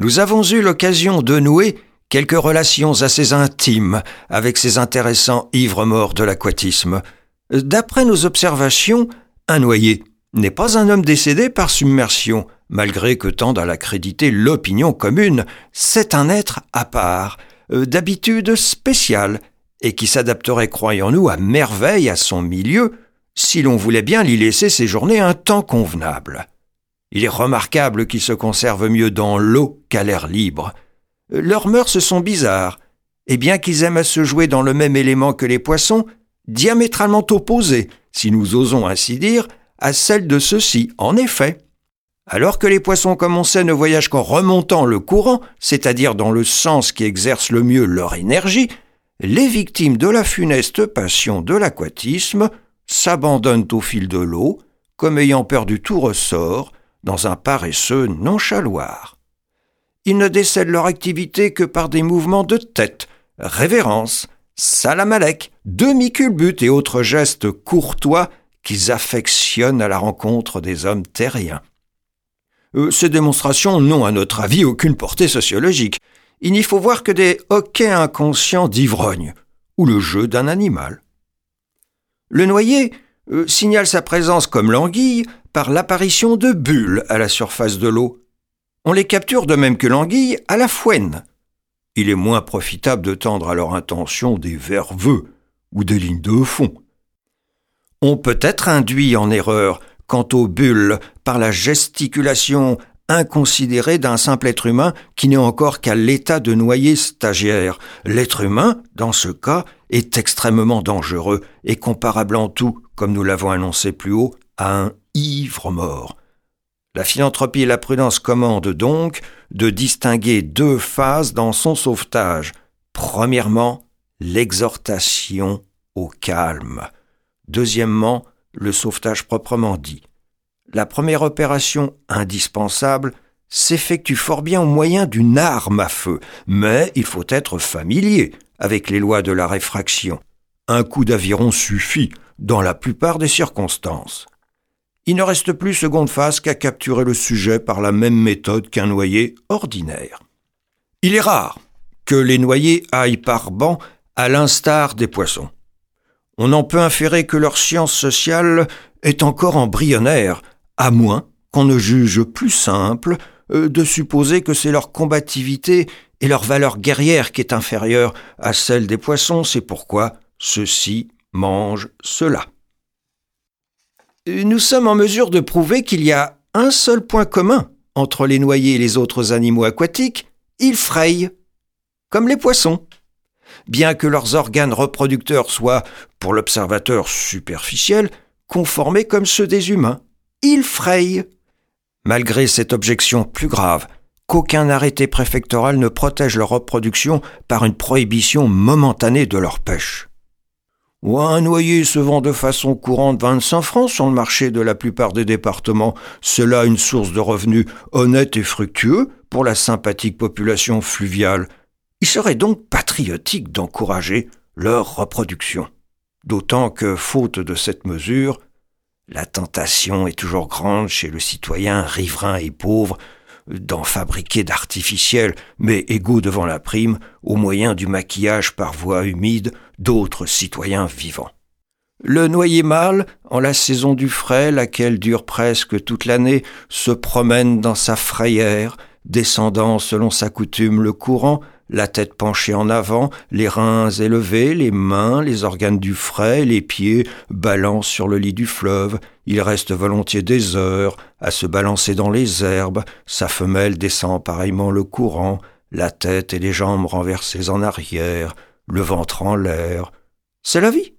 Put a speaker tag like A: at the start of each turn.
A: Nous avons eu l'occasion de nouer quelques relations assez intimes avec ces intéressants ivres morts de l'aquatisme. D'après nos observations, un noyé n'est pas un homme décédé par submersion, malgré que tende à l'accréditer l'opinion commune. C'est un être à part, euh, d'habitude spéciale, et qui s'adapterait, croyons-nous, à merveille à son milieu, si l'on voulait bien l'y laisser séjourner un temps convenable. Il est remarquable qu'ils se conservent mieux dans l'eau qu'à l'air libre. Leurs mœurs sont bizarres, et bien qu'ils aiment à se jouer dans le même élément que les poissons, diamétralement opposées, si nous osons ainsi dire, à celles de ceux-ci, en effet. Alors que les poissons, comme on sait, ne voyagent qu'en remontant le courant, c'est-à-dire dans le sens qui exerce le mieux leur énergie, les victimes de la funeste passion de l'aquatisme s'abandonnent au fil de l'eau, comme ayant perdu tout ressort, dans un paresseux nonchaloir. Ils ne décèdent leur activité que par des mouvements de tête, révérence, salamalek, demi-culbute et autres gestes courtois qu'ils affectionnent à la rencontre des hommes terriens. Euh, ces démonstrations n'ont, à notre avis, aucune portée sociologique. Il n'y faut voir que des hoquets inconscients d'ivrogne, ou le jeu d'un animal. Le noyer euh, signale sa présence comme l'anguille par l'apparition de bulles à la surface de l'eau. On les capture de même que l'anguille à la fouenne. Il est moins profitable de tendre à leur intention des verveux ou des lignes de fond. On peut être induit en erreur quant aux bulles par la gesticulation inconsidérée d'un simple être humain qui n'est encore qu'à l'état de noyer stagiaire. L'être humain, dans ce cas, est extrêmement dangereux et comparable en tout, comme nous l'avons annoncé plus haut, à un ivre mort. La philanthropie et la prudence commandent donc de distinguer deux phases dans son sauvetage. Premièrement, l'exhortation au calme. Deuxièmement, le sauvetage proprement dit. La première opération indispensable s'effectue fort bien au moyen d'une arme à feu, mais il faut être familier avec les lois de la réfraction. Un coup d'aviron suffit dans la plupart des circonstances. Il ne reste plus seconde phase qu'à capturer le sujet par la même méthode qu'un noyer ordinaire. Il est rare que les noyers aillent par banc à l'instar des poissons. On en peut inférer que leur science sociale est encore embryonnaire, à moins qu'on ne juge plus simple euh, de supposer que c'est leur combativité et leur valeur guerrière qui est inférieure à celle des poissons, c'est pourquoi ceux-ci mangent cela nous sommes en mesure de prouver qu'il y a un seul point commun entre les noyés et les autres animaux aquatiques, ils frayent, comme les poissons. Bien que leurs organes reproducteurs soient, pour l'observateur superficiel, conformés comme ceux des humains, ils frayent. Malgré cette objection plus grave, qu'aucun arrêté préfectoral ne protège leur reproduction par une prohibition momentanée de leur pêche un noyer se vend de façon courante 25 francs sur le marché de la plupart des départements. Cela une source de revenus honnête et fructueux pour la sympathique population fluviale. Il serait donc patriotique d'encourager leur reproduction. D'autant que, faute de cette mesure, la tentation est toujours grande chez le citoyen riverain et pauvre d'en fabriquer d'artificiels, mais égaux devant la prime, au moyen du maquillage par voie humide d'autres citoyens vivants. Le noyer mâle, en la saison du frais, laquelle dure presque toute l'année, se promène dans sa frayère, descendant selon sa coutume le courant, la tête penchée en avant, les reins élevés, les mains, les organes du frais, les pieds balancent sur le lit du fleuve. Il reste volontiers des heures à se balancer dans les herbes, sa femelle descend pareillement le courant, la tête et les jambes renversées en arrière, le ventre en l'air. C'est la vie.